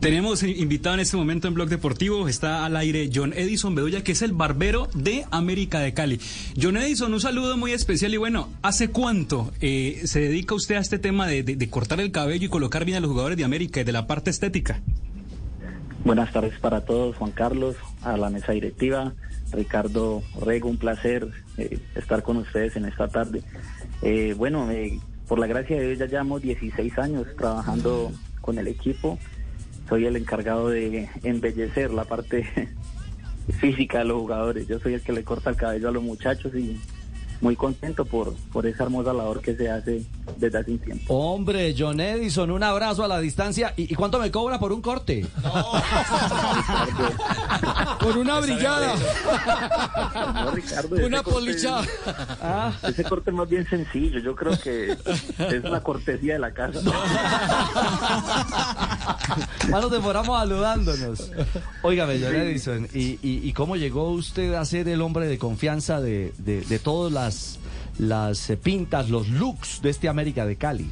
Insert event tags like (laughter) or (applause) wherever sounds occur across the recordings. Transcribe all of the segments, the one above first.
Tenemos invitado en este momento en Blog Deportivo, está al aire John Edison Bedoya, que es el barbero de América de Cali. John Edison, un saludo muy especial y bueno, ¿hace cuánto eh, se dedica usted a este tema de, de- cortar el cabello y colocar bien a los jugadores de América y de la parte estética? Buenas tardes para todos, Juan Carlos, a la mesa directiva, Ricardo Rego, un placer eh, estar con ustedes en esta tarde. Eh, bueno, eh, por la gracia de Dios ya llevamos 16 años trabajando con el equipo. Soy el encargado de embellecer la parte (laughs) física de los jugadores. Yo soy el que le corta el cabello a los muchachos y muy contento por, por esa hermosa labor que se hace desde hace un tiempo. Hombre, John Edison, un abrazo a la distancia. ¿Y, y cuánto me cobra por un corte? Por una brillada. No, Ricardo, Una polichada. Ah, Ese corte es más bien sencillo, yo creo que es una cortesía de la casa. (laughs) (laughs) más nos demoramos saludándonos. Óigame, John Edison, ¿y, y, y cómo llegó usted a ser el hombre de confianza de, de, de todas las, las eh, pintas, los looks de este América de Cali?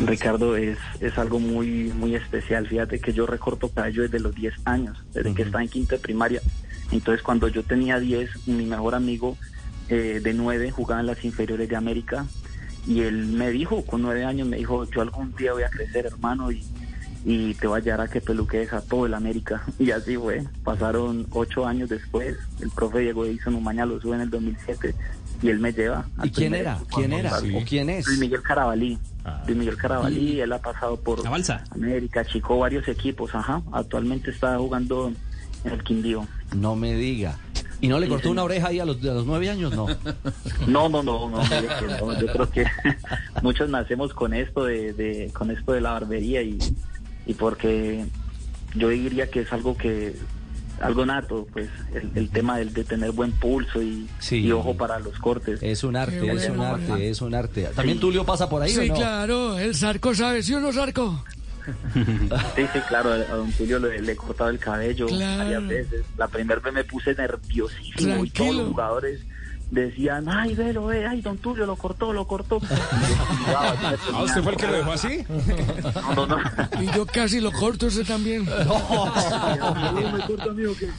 Ricardo, es, es algo muy muy especial. Fíjate que yo recorto cabello desde los 10 años, desde que estaba en quinta de primaria. Entonces, cuando yo tenía 10, mi mejor amigo eh, de 9 jugaba en las inferiores de América y él me dijo, con 9 años, me dijo, yo algún día voy a crecer, hermano, y, y te voy a llevar a que peluques a todo el América. (laughs) Y así fue. Pasaron 8 años después, el profe Diego Edison Umaña lo sube en el 2007 y él me lleva. ¿Y quién era? ¿Quién era? ¿O quién es? Luis Miguel Carabalí. Luis Miguel Carabalí, él ha pasado por La balsa. América, Chico, varios equipos, ajá. Actualmente está jugando en el Quindío. No me diga. ¿Y no le cortó una oreja ahí a los, a los nueve años? No. (laughs) No, no, no, no, no. Yo creo que (laughs) muchos nacemos con esto de, de- con esto de la barbería y, y porque yo diría que es algo que algo nato, pues el, el tema del de tener buen pulso y, Sí. y ojo para los cortes. Es un arte, es un arte, es un arte. ¿También Tulio pasa por ahí o Sí, no? claro, el Zarco sabe, ¿sí o no, Zarco? (laughs) Sí, sí, claro, a don Tulio le, le he cortado el cabello Claro. varias veces. La primera vez me puse nerviosísimo y todos los jugadores decían, ay, velo, ve, ay, don Tulio lo cortó, lo cortó. (laughs) ¿Ah, usted fue el que lo dejó así? No, no, no. Y yo casi lo corto ese también. (laughs) No,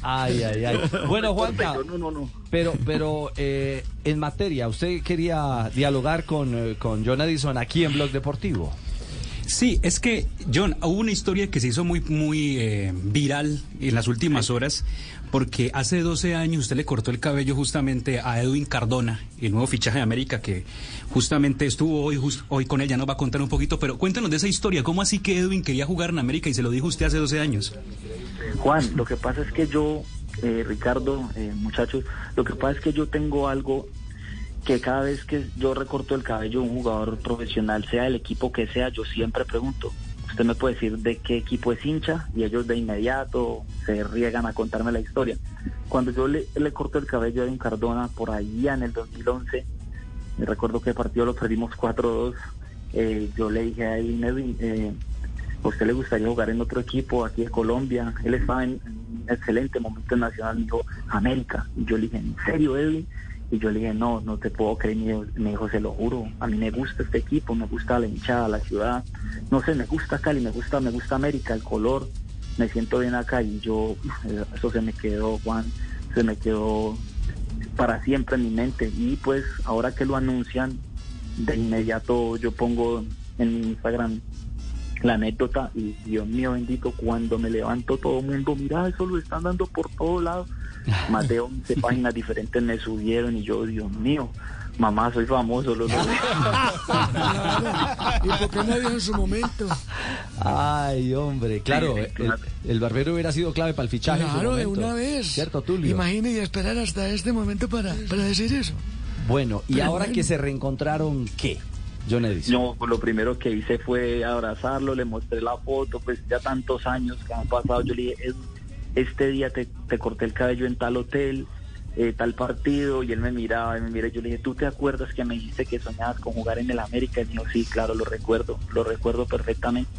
Ay, ay, ay. Bueno, Juanca, No, no, no. pero, pero eh, en materia, usted quería dialogar con, eh, con John Edison aquí en Blog Deportivo. Sí, es que, John, hubo una historia que se hizo muy, muy eh, viral en las últimas horas, porque hace 12 años usted le cortó el cabello justamente a Edwin Cardona, el nuevo fichaje de América, que justamente estuvo hoy, hoy con él, ya nos va a contar un poquito, pero cuéntanos de esa historia, ¿cómo así que Edwin quería jugar en América y se lo dijo usted hace 12 años? Juan, lo que pasa es que yo, eh, Ricardo, eh, muchachos, lo que pasa es que yo tengo algo que cada vez que yo recorto el cabello un jugador profesional, sea el equipo que sea, yo siempre pregunto, usted me puede decir de qué equipo es hincha y ellos de inmediato se riegan a contarme la historia. Cuando yo le, le corto el cabello a un Cardona por ahí en el 2011, me recuerdo que el partido lo perdimos 4-2, eh, yo le dije a Edwin, eh, ¿a usted le gustaría jugar en otro equipo aquí de Colombia? Él estaba en, un excelente momento en nacional, me dijo, América. Y yo le dije, ¿en serio, Edwin? Y yo le dije, no, no te puedo creer. Me dijo, se lo juro, a mí me gusta este equipo, me gusta la hinchada, la ciudad. No sé, me gusta Cali, me gusta, me gusta América, el color. Me siento bien acá y yo, eso se me quedó, Juan, se me quedó para siempre en mi mente. Y pues ahora que lo anuncian, de inmediato yo pongo en mi Instagram la anécdota y Dios mío bendito, cuando me levanto todo el mundo, mira, eso lo están dando por todos lados. (laughs) Más de 11 páginas diferentes me subieron y yo, Dios mío, mamá, soy famoso. Lo, (laughs) ¿Y por qué nadie en su momento? Ay, hombre, claro, Sí, el, claro. el barbero hubiera sido clave para el fichaje. Claro, de una vez. ¿Cierto, Tulio? Imagine y esperar hasta este momento para, para decir eso. Bueno, y Pero ahora bueno. que se reencontraron, ¿qué? John Edison. Pues, lo primero que hice fue abrazarlo, le mostré la foto, pues ya tantos años que han pasado, yo le dije, "Es- este día te, te corté el cabello en tal hotel, eh, tal partido, y él me miraba y me miraba, y yo le dije, ¿tú te acuerdas que me dijiste que soñabas con jugar en el América? Y me dijo, sí, claro, lo recuerdo, lo recuerdo perfectamente.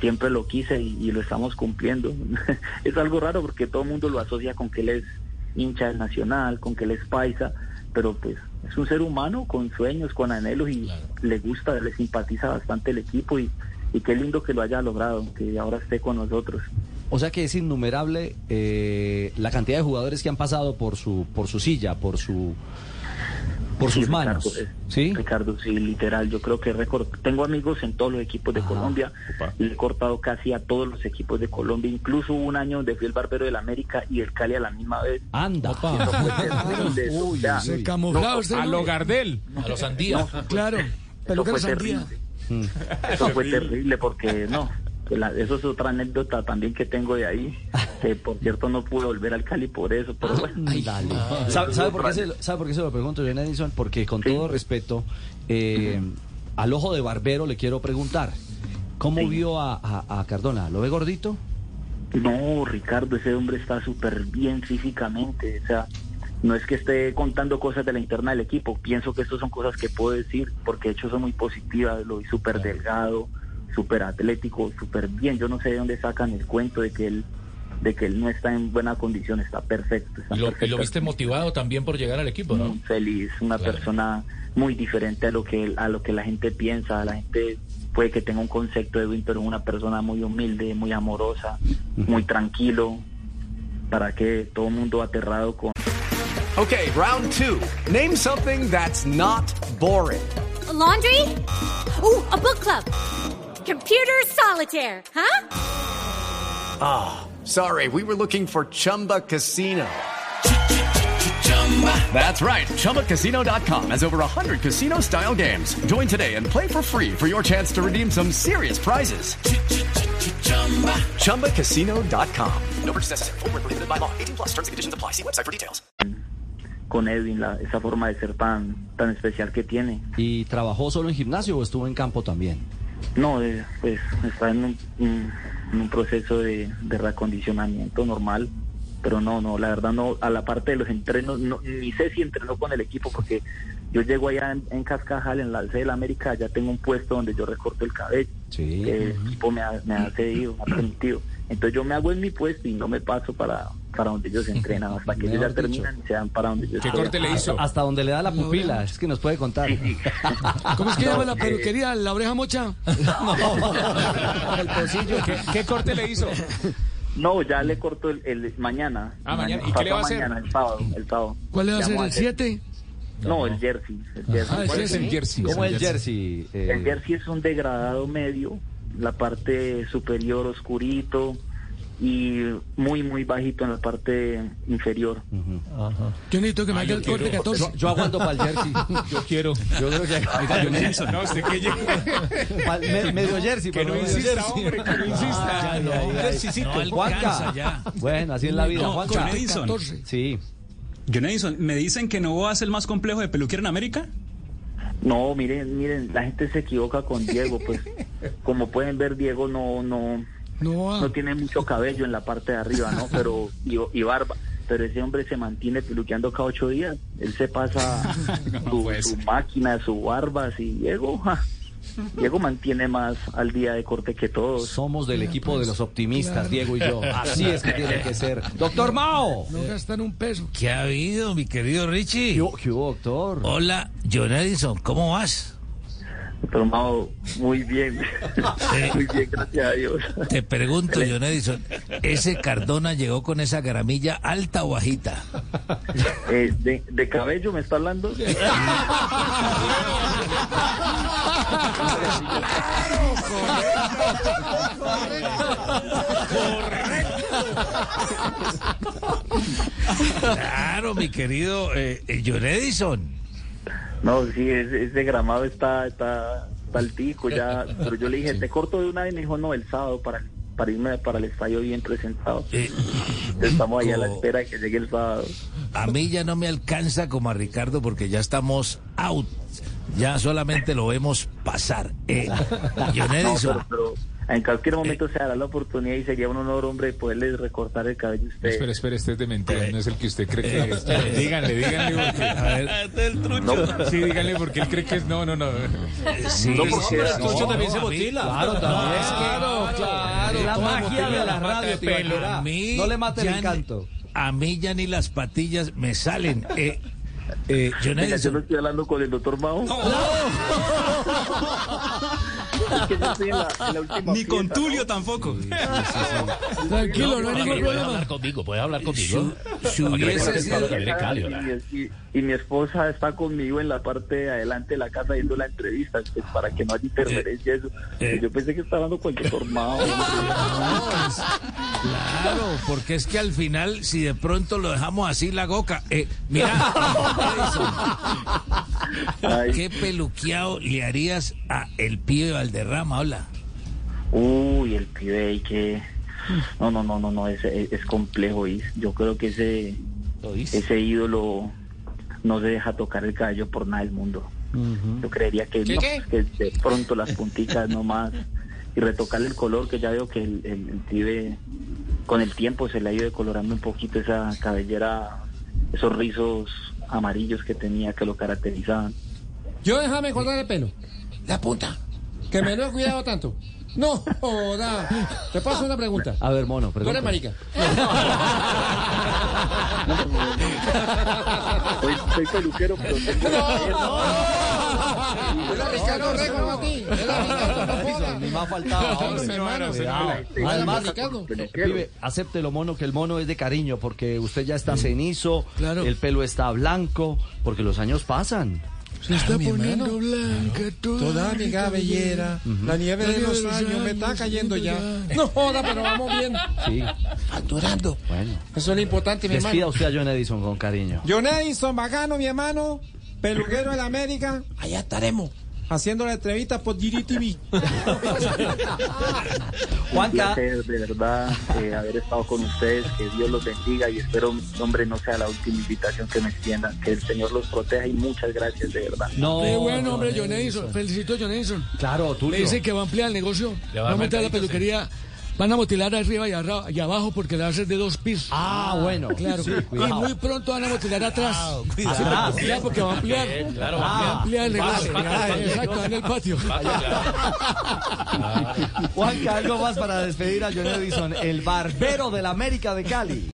Siempre lo quise y, y lo estamos cumpliendo. (laughs) es algo raro porque todo el mundo lo asocia con que él es hincha del Nacional, con que él es paisa, pero pues es un ser humano con sueños, con anhelos y le gusta, le simpatiza bastante el equipo y, y qué lindo que lo haya logrado, que ahora esté con nosotros. O sea que es innumerable eh, la cantidad de jugadores que han pasado por su por su silla, por su por Sí, sus manos. Ricardo, eh, ¿Sí? Ricardo, sí, literal. Yo creo que récord. Tengo amigos en todos los equipos de Ajá. Colombia. Le he cortado casi a todos los equipos de Colombia. Incluso hubo un año donde fui el barbero del América y el Cali a la misma vez. Anda. (laughs) Se usted, A lo Gardel. A los Andía. Claro. Eso Peluca fue de sandía. terrible. Eso fue terrible porque no. Que la- eso es otra anécdota también que tengo de ahí. (laughs) Que por cierto no pude volver al Cali por eso. Pero bueno. Dale. ¿Sabe, sabe por qué se, lo- sabe por qué se lo pregunto, John Edison? Porque con Sí. todo respeto, eh, al ojo de barbero le quiero preguntar, ¿cómo Sí. vio a, a- a Cardona? ¿Lo ve gordito? No, Ricardo, ese hombre está súper bien físicamente. O sea, no es que esté contando cosas de la interna del equipo. Pienso que estas son cosas que puedo decir porque de hecho son muy positivas. Lo vi súper delgado, súper atlético, súper bien. Yo no sé de dónde sacan el cuento de que él de que él no está en buena condición. Está perfecto. Está Y lo, y perfecto. lo viste motivado también por llegar al equipo, ¿no? muy feliz, una Claro. persona muy diferente a lo que a lo que la gente piensa, la gente puede que tenga un concepto de Edwin, pero una persona muy humilde, muy amorosa, muy tranquilo, para que todo el mundo aterrado con Okay, round two. Name something that's not boring. A laundry? Ooh, a book club. Computer solitaire, huh? Ah, sorry, we were looking for Chumba Casino. That's right. ChumbaCasino.com has over 100 casino style games. Join today and play for free for your chance to redeem some serious prizes. ChumbaCasino.com. No purchase necessary. Void prohibited by law. 18 plus terms and conditions apply. See website for details. con Edwin, la- esa forma de ser tan tan especial que tiene. ¿Y trabajó solo en gimnasio o estuvo en campo también? No, eh, pues está en un, un- en un proceso de, de reacondicionamiento normal, pero no, no, la verdad no, a la parte de los entrenos, no, ni sé si entrenó con el equipo porque yo llego allá en, en Cascajal, en la sede de la América, ya tengo un puesto donde yo recorto el cabello, Sí. que el equipo me ha, me ha cedido, me ha permitido. Entonces yo me hago en mi puesto y no me paso para, para donde ellos entrenan, (laughs) hasta que ellos ya terminan y se dan para donde yo ¿Qué corte le hizo? Hasta donde le da la pupila, es que nos puede contar. (laughs) ¿Cómo es que llama la eh, peluquería? ¿La oreja mocha? (laughs) El pocillo. ¿Qué, qué corte le hizo? No, ya le corto el, el mañana. Ah, mañana. ¿Y qué le va a hacer? Mañana, el sábado, el sábado. ¿Cuál le va a vamos ¿El 7? No, el jersey. El jersey. Ah, ¿Cuál ese es el sí. jersey? ¿Cómo es el jersey? eh, El jersey es un degradado medio, la parte superior oscurito y muy, muy bajito en la parte inferior. Yo necesito que me Ah, haga el corte quiero- 14. yo, yo aguanto para el jersey. (laughs) Yo quiero. Yo creo que Oiga, John Edison. No, usted que me- medio jersey. Que pero no insista, hombre, que no insista. Ay, ay. Jerseycito. No Juanca. ya. Bueno, así es la vida, No, Juanca. John Edison. 14. Sí. John Edison, ¿me dicen que no es el más complejo de peluquero en América? No, miren, miren, la gente se equivoca con Diego, pues como pueden ver, Diego no, no, No, ah. no tiene mucho cabello en la parte de arriba, ¿no? Pero y, y barba. Pero ese hombre se mantiene peluqueando cada ocho días. Él se pasa (laughs) su, pues. su máquina, su barba, así. Diego, ja, Diego mantiene más al día de corte que todos. Somos del equipo de los optimistas, Claro. Diego y yo. Así es que tiene que ser. (laughs) Doctor Mao. no gastan un peso. ¿Qué ha habido, mi querido Richie? ¿Qué, hubo- qué hubo, doctor? Hola, John Edison, ¿cómo vas? Mao, muy bien. (laughs) muy bien, gracias a Dios. Te pregunto, John Edison, ¿ese Cardona llegó con esa gramilla alta o bajita? Eh, de, de cabello me está hablando? (laughs) Claro, mi querido eh, eh, John Edison. No, sí, ese, gramado está, está, está altico ya. Pero yo le dije, (laughs) te corto de una vez, me dijo, no, el sábado para, para irme para el estadio bien presentado. Eh, Estamos ahí a la espera de que llegue el sábado. A mí ya no me alcanza como a Ricardo porque ya estamos out. ya solamente lo vemos pasar. Eh, John (laughs) No, Edison, pero, pero en cualquier momento se dará la oportunidad y sería un honor, hombre, poderles recortar el cabello a ustedes. Espera, espera, este es de mentira, no es el que usted cree que eh, es. eh, díganle, díganle porque... a ver, (laughs) Sí, díganle porque él cree que es... No, no, no. sí, No, porque- sí, no, también se motila. Claro, también. es que- claro, claro. La magia de la radio, mí No le mate el encanto. A mí ya ni las patillas me salen. Eh, eh, John Venga, yo no estoy hablando con el doctor Mao. (laughs) Es (laughs) que yo estoy en la, en la última Ni con fiesta, Tulio ¿no? tampoco. (laughs) Tranquilo, no hay ningún puedes problema. hablar conmigo, puedes hablar conmigo. si hubiese sido... Para que viene Cali, ¿verdad? Y, y- y mi esposa está conmigo en la parte de adelante de la casa viendo la entrevista, pues, para que no haya interferencia. Eso. eh. Yo pensé que estaba hablando con el doctor Mao. Claro, porque es que al final, si de pronto lo dejamos así la goca, eh, mira, (laughs) ¿qué peluqueado le harías a el pibe Valderrama? Hola. Uy, el pibe ahí que... No, no, no, no, no, es, es, es complejo. Y yo creo que ese, ese ídolo no se deja tocar el cabello por nada del mundo. Yo creería que, no, que de pronto las punticas nomás y retocarle el color, que ya veo que el, el, el pibe con el tiempo se le ha ido decolorando un poquito esa cabellera, esos rizos amarillos que tenía que lo caracterizaban. Yo déjame cortar el pelo. La punta. Que me lo he cuidado tanto. No, joda. Te paso una pregunta. A ver, mono, ¿Tú eres pregunta. marica? Soy, soy peluquero, pero tengo Era Ricardo Rego, no a ti. Era Ricardo, joda. Ni más faltaba, hombre. hermano, Cuidado. Era Además, pibe, acéptelo, mono, que el mono es de cariño, porque usted ya está cenizo, Claro. el pelo está blanco, porque los años pasan. Se está poniendo blanca toda, mi cabellera. La nieve de los años me está cayendo ya. No joda, pero vamos bien. Sí, Facturando. bueno. Eso es lo importante, mi Despida hermano. usted a John Edison con cariño. John Edison, bacano, mi hermano. Peluquero de la América. Allá estaremos. Haciendo la entrevista por GDTV. (laughs) un Juanca, placer de verdad eh, haber estado con ustedes, que Dios los bendiga y espero, hombre, no sea la última invitación que me extiendan, que el Señor los proteja y muchas gracias de verdad. no. Qué bueno, hombre, John Edison. Felicito a John Edison. Claro, tú Le dicen que va a ampliar el negocio. Le va a a meter la aumentar, peluquería. Van a motilar arriba y, arra- y abajo porque le va a hacer de dos pisos. Ah, bueno. Claro. Sí, y cuidado. muy pronto van a motilar atrás. cuidado. Sí, porque- ya, porque va a ampliar. Claro, Va a ampliar el negocio. Exacto, en el patio. Juanca, algo más para despedir a John Edison, el barbero de la América de Cali.